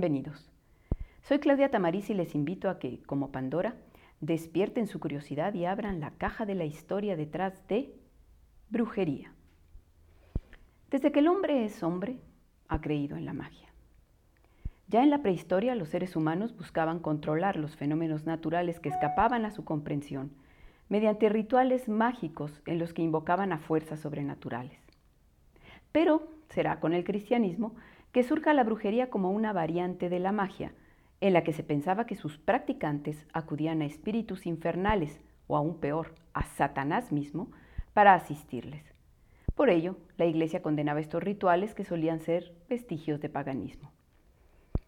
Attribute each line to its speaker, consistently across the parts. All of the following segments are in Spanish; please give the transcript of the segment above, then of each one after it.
Speaker 1: Bienvenidos. Soy Claudia Tamariz y les invito a que, como Pandora, despierten su curiosidad y abran la caja de la historia detrás de brujería. Desde que el hombre es hombre, ha creído en la magia. Ya en la prehistoria los seres humanos buscaban controlar los fenómenos naturales que escapaban a su comprensión mediante rituales mágicos en los que invocaban a fuerzas sobrenaturales. Pero será con el cristianismo que surja la brujería como una variante de la magia, en la que se pensaba que sus practicantes acudían a espíritus infernales, o aún peor, a Satanás mismo, para asistirles. Por ello, la Iglesia condenaba estos rituales que solían ser vestigios de paganismo.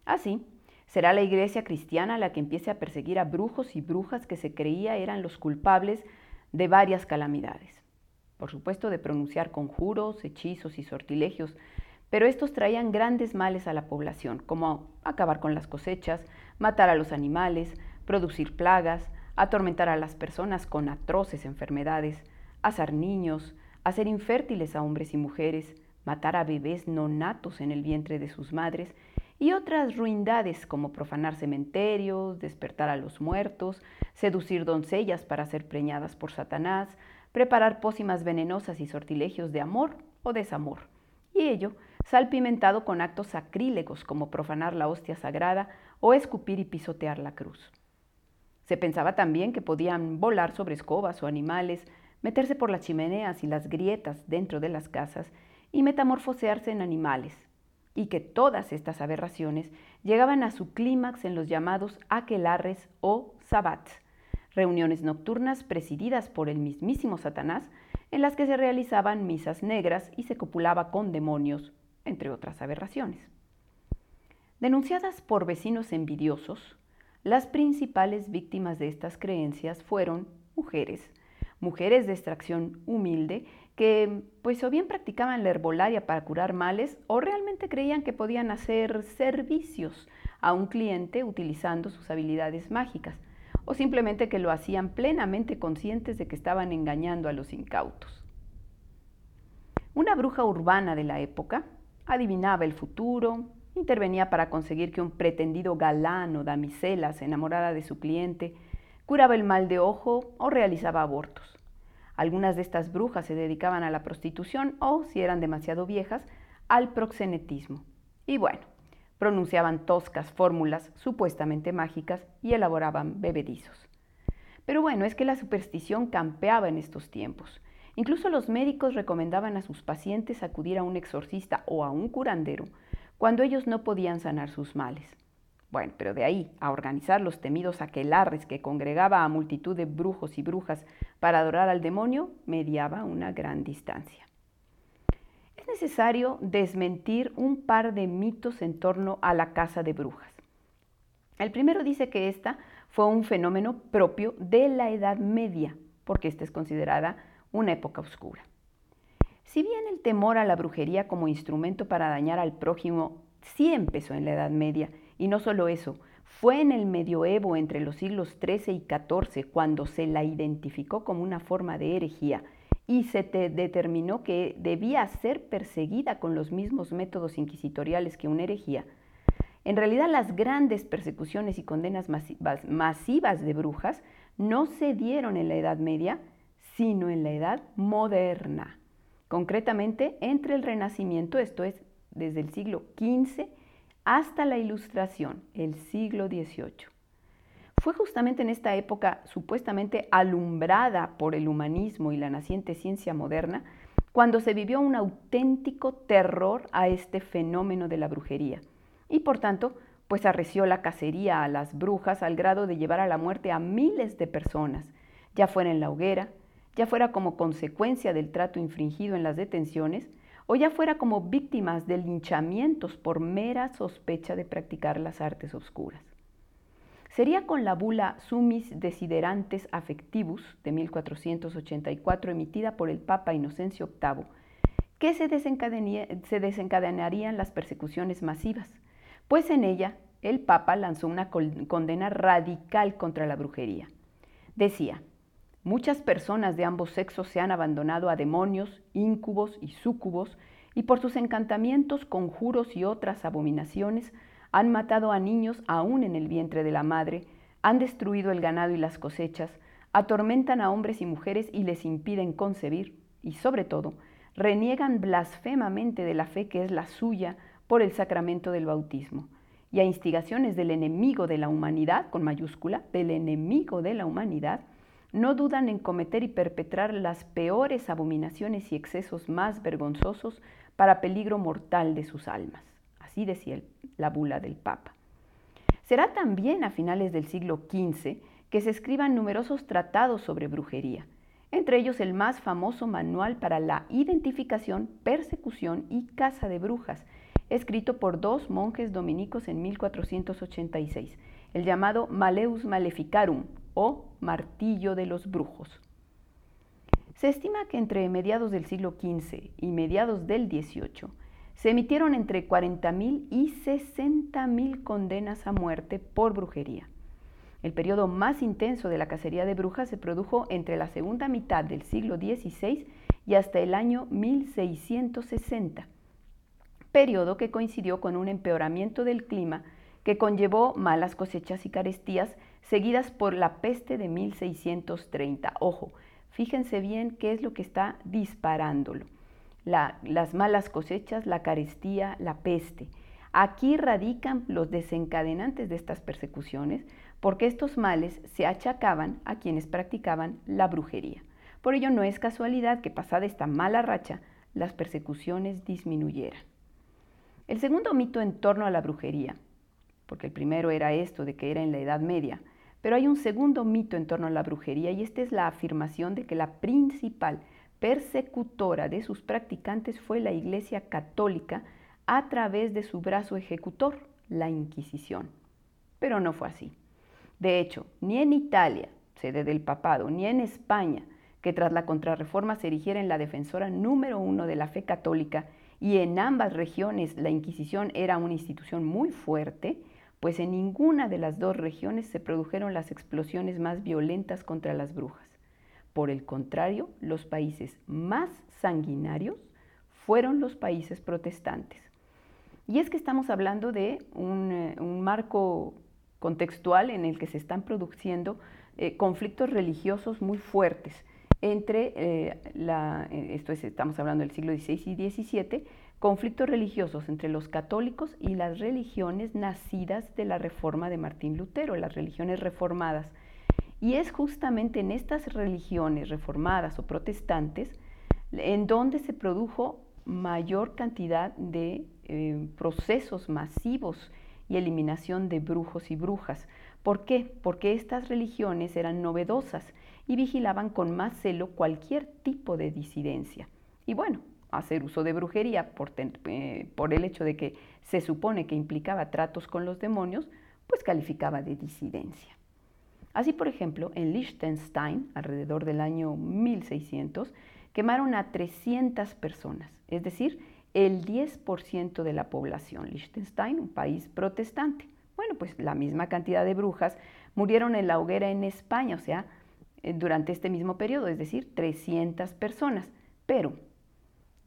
Speaker 1: Así, será la Iglesia cristiana la que empiece a perseguir a brujos y brujas que se creía eran los culpables de varias calamidades. Por supuesto, de pronunciar conjuros, hechizos y sortilegios pero estos traían grandes males a la población, como acabar con las cosechas, matar a los animales, producir plagas, atormentar a las personas con atroces enfermedades, asar niños, hacer infértiles a hombres y mujeres, matar a bebés no natos en el vientre de sus madres y otras ruindades como profanar cementerios, despertar a los muertos, seducir doncellas para ser preñadas por Satanás, preparar pócimas venenosas y sortilegios de amor o desamor. Y ello salpimentado con actos sacrílegos como profanar la hostia sagrada o escupir y pisotear la cruz. Se pensaba también que podían volar sobre escobas o animales, meterse por las chimeneas y las grietas dentro de las casas y metamorfosearse en animales, y que todas estas aberraciones llegaban a su clímax en los llamados aquelarres o sabbats, reuniones nocturnas presididas por el mismísimo Satanás, en las que se realizaban misas negras y se copulaba con demonios entre otras aberraciones. Denunciadas por vecinos envidiosos, las principales víctimas de estas creencias fueron mujeres, mujeres de extracción humilde que pues o bien practicaban la herbolaria para curar males o realmente creían que podían hacer servicios a un cliente utilizando sus habilidades mágicas o simplemente que lo hacían plenamente conscientes de que estaban engañando a los incautos. Una bruja urbana de la época, adivinaba el futuro, intervenía para conseguir que un pretendido galán o damisela se de su cliente, curaba el mal de ojo o realizaba abortos. Algunas de estas brujas se dedicaban a la prostitución o, si eran demasiado viejas, al proxenetismo. Y bueno, pronunciaban toscas fórmulas supuestamente mágicas y elaboraban bebedizos. Pero bueno, es que la superstición campeaba en estos tiempos Incluso los médicos recomendaban a sus pacientes acudir a un exorcista o a un curandero cuando ellos no podían sanar sus males. Bueno, pero de ahí a organizar los temidos aquelarres que congregaba a multitud de brujos y brujas para adorar al demonio, mediaba una gran distancia. Es necesario desmentir un par de mitos en torno a la casa de brujas. El primero dice que esta fue un fenómeno propio de la Edad Media, porque esta es considerada una época oscura. Si bien el temor a la brujería como instrumento para dañar al prójimo sí empezó en la Edad Media, y no solo eso, fue en el medioevo entre los siglos XIII y XIV cuando se la identificó como una forma de herejía y se determinó que debía ser perseguida con los mismos métodos inquisitoriales que una herejía. En realidad las grandes persecuciones y condenas masivas de brujas no se dieron en la Edad Media, sino en la edad moderna, concretamente entre el Renacimiento, esto es, desde el siglo XV hasta la Ilustración, el siglo XVIII. Fue justamente en esta época supuestamente alumbrada por el humanismo y la naciente ciencia moderna cuando se vivió un auténtico terror a este fenómeno de la brujería y por tanto pues arreció la cacería a las brujas al grado de llevar a la muerte a miles de personas, ya fuera en la hoguera, ya fuera como consecuencia del trato infringido en las detenciones o ya fuera como víctimas de linchamientos por mera sospecha de practicar las artes oscuras. Sería con la bula Sumis Desiderantes Affectivus de 1484 emitida por el Papa Inocencio VIII que se desencadenarían las persecuciones masivas, pues en ella el Papa lanzó una condena radical contra la brujería. Decía, Muchas personas de ambos sexos se han abandonado a demonios, íncubos y súcubos y por sus encantamientos, conjuros y otras abominaciones han matado a niños aún en el vientre de la madre, han destruido el ganado y las cosechas, atormentan a hombres y mujeres y les impiden concebir, y sobre todo, reniegan blasfemamente de la fe que es la suya por el sacramento del bautismo, y a instigaciones del enemigo de la humanidad, con mayúscula, del enemigo de la humanidad, no dudan en cometer y perpetrar las peores abominaciones y excesos más vergonzosos para peligro mortal de sus almas. Así decía la bula del Papa. Será también a finales del siglo XV que se escriban numerosos tratados sobre brujería, entre ellos el más famoso manual para la identificación, persecución y caza de brujas, escrito por dos monjes dominicos en 1486, el llamado Maleus Maleficarum o Martillo de los Brujos. Se estima que entre mediados del siglo XV y mediados del XVIII se emitieron entre 40.000 y 60.000 condenas a muerte por brujería. El periodo más intenso de la cacería de brujas se produjo entre la segunda mitad del siglo XVI y hasta el año 1660, periodo que coincidió con un empeoramiento del clima que conllevó malas cosechas y carestías seguidas por la peste de 1630. Ojo, fíjense bien qué es lo que está disparándolo. las malas cosechas, la carestía, la peste. Aquí radican los desencadenantes de estas persecuciones, porque estos males se achacaban a quienes practicaban la brujería. Por ello no es casualidad que pasada esta mala racha, las persecuciones disminuyeran. El segundo mito en torno a la brujería, porque el primero era esto de que era en la Edad Media, pero hay un segundo mito en torno a la brujería y esta es la afirmación de que la principal persecutora de sus practicantes fue la Iglesia Católica a través de su brazo ejecutor, la Inquisición. Pero no fue así. De hecho, ni en Italia, sede del papado, ni en España, que tras la contrarreforma se erigiera en la defensora número uno de la fe católica, y en ambas regiones la Inquisición era una institución muy fuerte, pues en ninguna de las dos regiones se produjeron las explosiones más violentas contra las brujas. Por el contrario, los países más sanguinarios fueron los países protestantes. Y es que estamos hablando de un, eh, marco contextual en el que se están produciendo eh, conflictos religiosos muy fuertes entre, eh, la, esto es, estamos hablando del siglo XVI y XVII, conflictos religiosos entre los católicos y las religiones nacidas de la reforma de Martín Lutero, las religiones reformadas. Y es justamente en estas religiones reformadas o protestantes en donde se produjo mayor cantidad de procesos masivos y eliminación de brujos y brujas. ¿Por qué? Porque estas religiones eran novedosas y vigilaban con más celo cualquier tipo de disidencia. Y bueno, hacer uso de brujería por, eh, por, el hecho de que se supone que implicaba tratos con los demonios, pues calificaba de disidencia. Así, por ejemplo, en Liechtenstein, alrededor del año 1600, quemaron a 300 personas, es decir, el 10% de la población. Liechtenstein, un país protestante. Bueno, pues la misma cantidad de brujas murieron en la hoguera en España, o sea, eh, durante este mismo periodo, es decir, 300 personas. Pero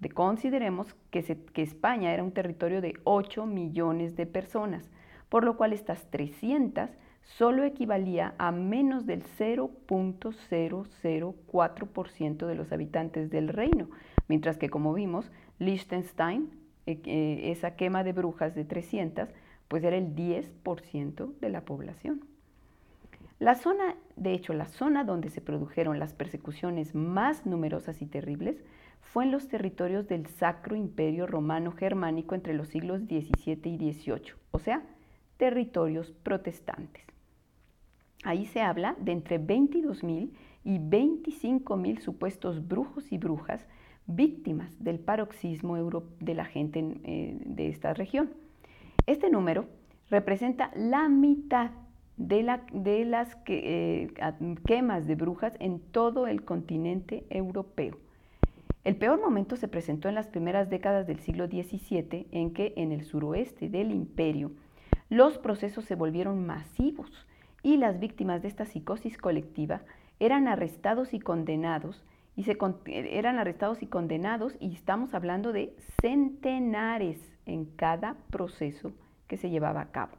Speaker 1: de, consideremos que, que España era un territorio de 8 millones de personas, por lo cual estas 300 solo equivalía a menos del 0.004% de los habitantes del reino, mientras que como vimos, Liechtenstein, eh, eh, esa quema de brujas de 300, pues era el 10% de la población. La zona, de hecho, la zona donde se produjeron las persecuciones más numerosas y terribles fue en los territorios del Sacro Imperio Romano Germánico entre los siglos XVII y XVIII, o sea, territorios protestantes. Ahí se habla de entre 22.000 y 25.000 supuestos brujos y brujas víctimas del paroxismo de la gente eh, de esta región. Este número representa la mitad de, las eh, quemas de brujas en todo el continente europeo. El peor momento se presentó en las primeras décadas del siglo XVII, en que en el suroeste del imperio los procesos se volvieron masivos y las víctimas de esta psicosis colectiva eran arrestados y condenados y se, eran arrestados y condenados y estamos hablando de centenares en cada proceso que se llevaba a cabo.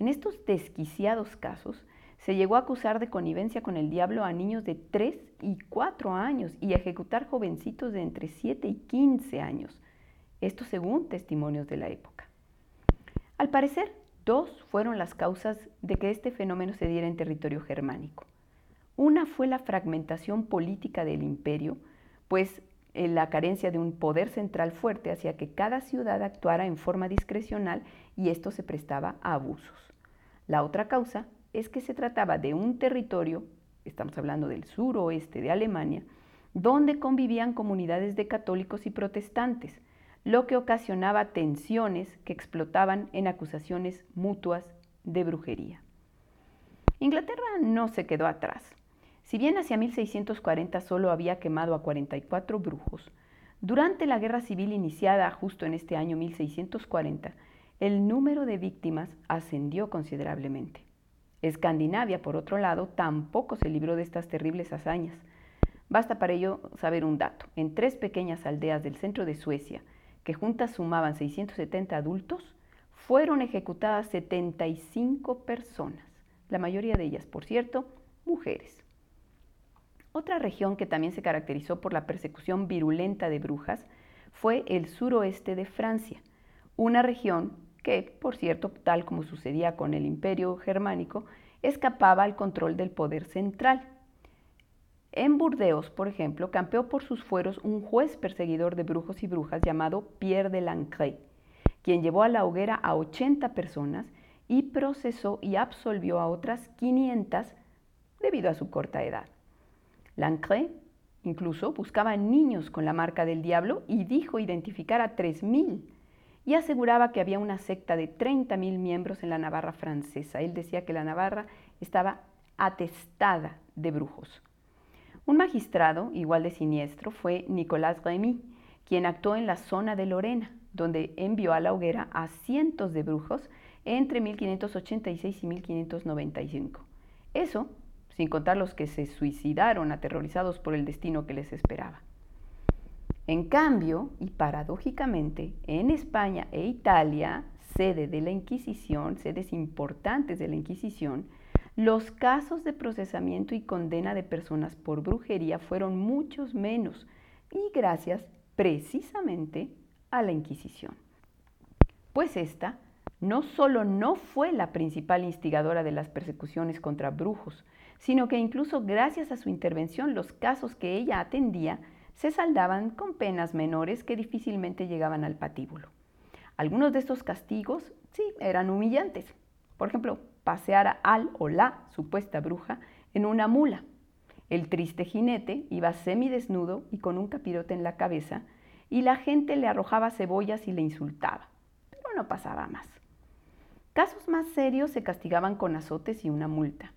Speaker 1: En estos desquiciados casos se llegó a acusar de connivencia con el diablo a niños de 3 y 4 años y ejecutar jovencitos de entre 7 y 15 años, esto según testimonios de la época. Al parecer, dos fueron las causas de que este fenómeno se diera en territorio germánico. Una fue la fragmentación política del imperio, pues eh, la carencia de un poder central fuerte hacía que cada ciudad actuara en forma discrecional y esto se prestaba a abusos. La otra causa es que se trataba de un territorio, estamos hablando del suroeste de Alemania, donde convivían comunidades de católicos y protestantes, lo que ocasionaba tensiones que explotaban en acusaciones mutuas de brujería. Inglaterra no se quedó atrás. Si bien hacia 1640 solo había quemado a 44 brujos, durante la guerra civil iniciada justo en este año 1640, el número de víctimas ascendió considerablemente. Escandinavia, por otro lado, tampoco se libró de estas terribles hazañas. Basta para ello saber un dato. En tres pequeñas aldeas del centro de Suecia, que juntas sumaban 670 adultos, fueron ejecutadas 75 personas, la mayoría de ellas, por cierto, mujeres. Otra región que también se caracterizó por la persecución virulenta de brujas fue el suroeste de Francia, una región que, por cierto, tal como sucedía con el imperio germánico, escapaba al control del poder central. En Burdeos, por ejemplo, campeó por sus fueros un juez perseguidor de brujos y brujas llamado Pierre de Lancret, quien llevó a la hoguera a 80 personas y procesó y absolvió a otras 500 debido a su corta edad. Lancret incluso buscaba niños con la marca del diablo y dijo identificar a 3.000 y aseguraba que había una secta de 30.000 miembros en la Navarra francesa. Él decía que la Navarra estaba atestada de brujos. Un magistrado, igual de siniestro, fue Nicolas Rémy, quien actuó en la zona de Lorena, donde envió a la hoguera a cientos de brujos entre 1586 y 1595. Eso sin contar los que se suicidaron aterrorizados por el destino que les esperaba. En cambio, y paradójicamente, en España e Italia, sede de la Inquisición, sedes importantes de la Inquisición, los casos de procesamiento y condena de personas por brujería fueron muchos menos, y gracias precisamente a la Inquisición. Pues esta no solo no fue la principal instigadora de las persecuciones contra brujos, sino que incluso gracias a su intervención los casos que ella atendía se saldaban con penas menores que difícilmente llegaban al patíbulo. Algunos de estos castigos, sí, eran humillantes. Por ejemplo, pasear al o la supuesta bruja en una mula. El triste jinete iba semidesnudo y con un capirote en la cabeza, y la gente le arrojaba cebollas y le insultaba. Pero no pasaba más. Casos más serios se castigaban con azotes y una multa.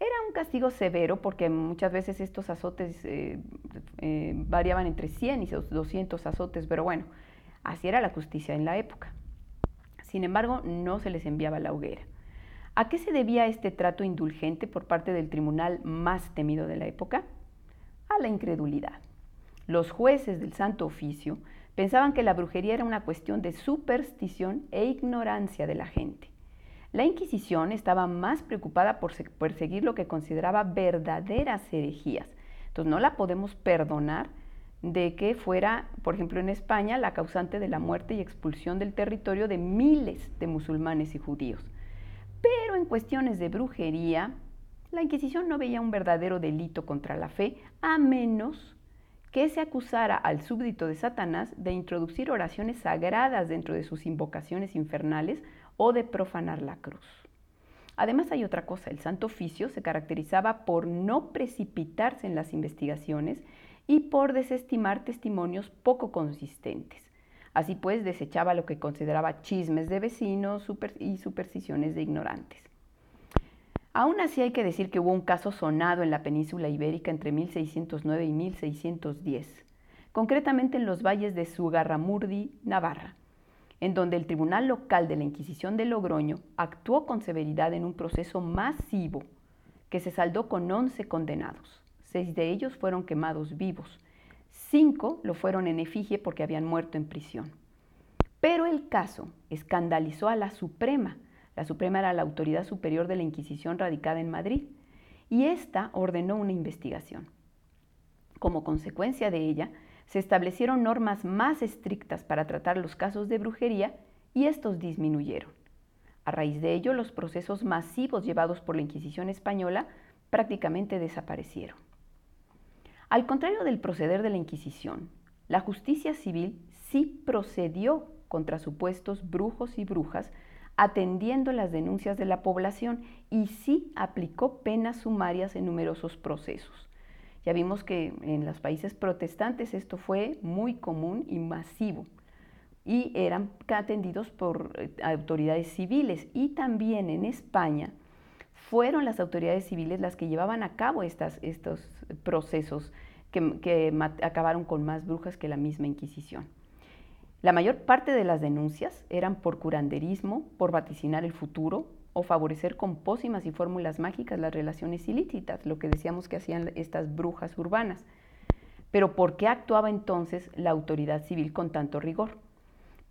Speaker 1: Era un castigo severo porque muchas veces estos azotes eh, eh, variaban entre 100 y 200 azotes, pero bueno, así era la justicia en la época. Sin embargo, no se les enviaba la hoguera. ¿A qué se debía este trato indulgente por parte del tribunal más temido de la época? A la incredulidad. Los jueces del Santo Oficio pensaban que la brujería era una cuestión de superstición e ignorancia de la gente. La Inquisición estaba más preocupada por perseguir lo que consideraba verdaderas herejías. Entonces no la podemos perdonar de que fuera, por ejemplo, en España, la causante de la muerte y expulsión del territorio de miles de musulmanes y judíos. Pero en cuestiones de brujería, la Inquisición no veía un verdadero delito contra la fe, a menos que se acusara al súbdito de Satanás de introducir oraciones sagradas dentro de sus invocaciones infernales o de profanar la cruz. Además hay otra cosa, el Santo Oficio se caracterizaba por no precipitarse en las investigaciones y por desestimar testimonios poco consistentes. Así pues, desechaba lo que consideraba chismes de vecinos y supersticiones de ignorantes. Aún así hay que decir que hubo un caso sonado en la península ibérica entre 1609 y 1610, concretamente en los valles de Sugarramurdi, Navarra, en donde el Tribunal Local de la Inquisición de Logroño actuó con severidad en un proceso masivo que se saldó con 11 condenados, Seis de ellos fueron quemados vivos. Cinco lo fueron en efigie porque habían muerto en prisión. Pero el caso escandalizó a la Suprema. La Suprema era la autoridad superior de la Inquisición radicada en Madrid y ésta ordenó una investigación. Como consecuencia de ella, se establecieron normas más estrictas para tratar los casos de brujería y estos disminuyeron. A raíz de ello, los procesos masivos llevados por la Inquisición española prácticamente desaparecieron. Al contrario del proceder de la Inquisición, la justicia civil sí procedió contra supuestos brujos y brujas, atendiendo las denuncias de la población y sí aplicó penas sumarias en numerosos procesos. Ya vimos que en los países protestantes esto fue muy común y masivo y eran atendidos por eh, autoridades civiles y también en España fueron las autoridades civiles las que llevaban a cabo estos procesos que, que acabaron con más brujas que la misma Inquisición. La mayor parte de las denuncias eran por curanderismo, por vaticinar el futuro o favorecer con pócimas y fórmulas mágicas las relaciones ilícitas, lo que decíamos que hacían estas brujas urbanas. Pero ¿por qué actuaba entonces la autoridad civil con tanto rigor?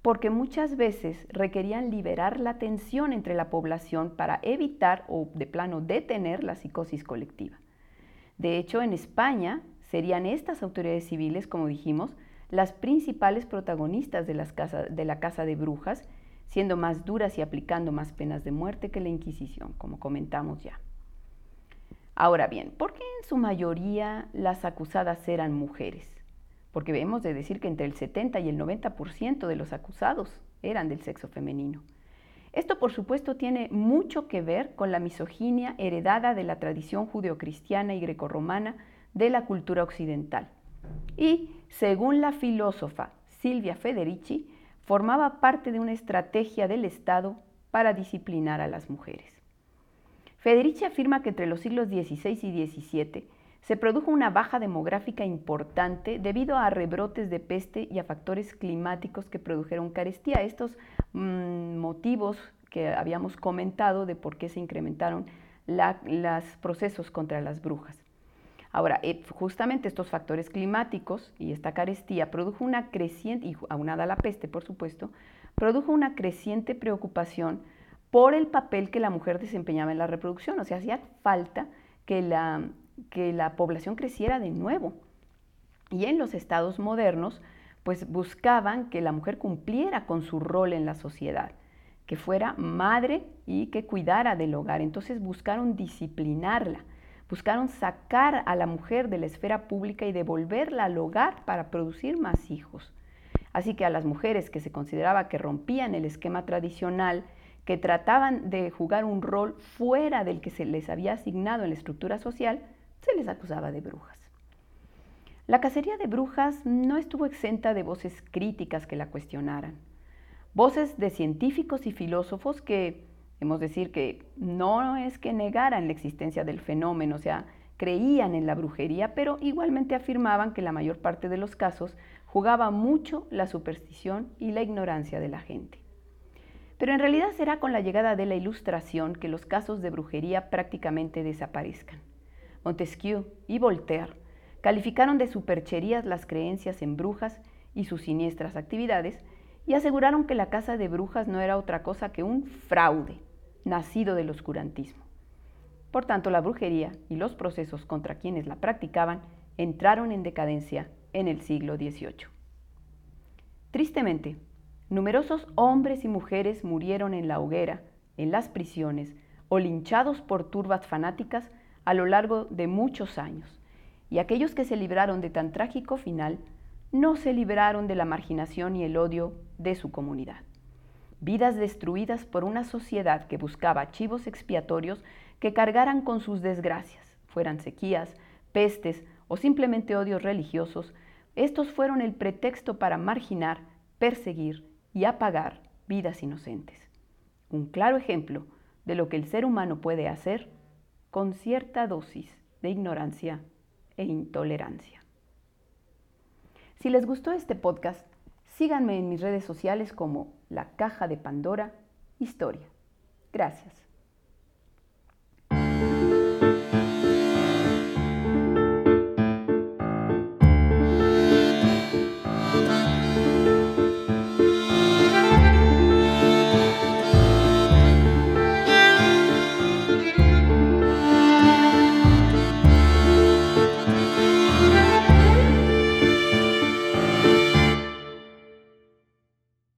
Speaker 1: Porque muchas veces requerían liberar la tensión entre la población para evitar o de plano detener la psicosis colectiva. De hecho, en España serían estas autoridades civiles, como dijimos, las principales protagonistas de, las de la Casa de Brujas, siendo más duras y aplicando más penas de muerte que la Inquisición, como comentamos ya. Ahora bien, ¿por qué en su mayoría las acusadas eran mujeres? Porque debemos de decir que entre el 70 y el 90% de los acusados eran del sexo femenino. Esto, por supuesto, tiene mucho que ver con la misoginia heredada de la tradición judeocristiana y grecorromana de la cultura occidental. Y según la filósofa Silvia Federici, formaba parte de una estrategia del Estado para disciplinar a las mujeres. Federici afirma que entre los siglos XVI y XVII se produjo una baja demográfica importante debido a rebrotes de peste y a factores climáticos que produjeron carestía. Estos mm, motivos que habíamos comentado de por qué se incrementaron los procesos contra las brujas. Ahora, eh, justamente estos factores climáticos y esta carestía produjo una creciente, y aunada a la peste, por supuesto, produjo una creciente preocupación por el papel que la mujer desempeñaba en la reproducción. O sea, hacía falta que la, que la población creciera de nuevo. Y en los estados modernos, pues buscaban que la mujer cumpliera con su rol en la sociedad, que fuera madre y que cuidara del hogar. Entonces buscaron disciplinarla buscaron sacar a la mujer de la esfera pública y devolverla al hogar para producir más hijos. Así que a las mujeres que se consideraba que rompían el esquema tradicional, que trataban de jugar un rol fuera del que se les había asignado en la estructura social, se les acusaba de brujas. La cacería de brujas no estuvo exenta de voces críticas que la cuestionaran, voces de científicos y filósofos que Hemos decir que no es que negaran la existencia del fenómeno, o sea, creían en la brujería, pero igualmente afirmaban que la mayor parte de los casos jugaba mucho la superstición y la ignorancia de la gente. Pero en realidad será con la llegada de la Ilustración que los casos de brujería prácticamente desaparezcan. Montesquieu y Voltaire calificaron de supercherías las creencias en brujas y sus siniestras actividades y aseguraron que la casa de brujas no era otra cosa que un fraude nacido del oscurantismo. Por tanto, la brujería y los procesos contra quienes la practicaban entraron en decadencia en el siglo XVIII. Tristemente, numerosos hombres y mujeres murieron en la hoguera, en las prisiones o linchados por turbas fanáticas a lo largo de muchos años, y aquellos que se libraron de tan trágico final no se libraron de la marginación y el odio de su comunidad vidas destruidas por una sociedad que buscaba chivos expiatorios que cargaran con sus desgracias, fueran sequías, pestes o simplemente odios religiosos, estos fueron el pretexto para marginar, perseguir y apagar vidas inocentes. Un claro ejemplo de lo que el ser humano puede hacer con cierta dosis de ignorancia e intolerancia. Si les gustó este podcast, síganme en mis redes sociales como la Caja de Pandora Historia. Gracias.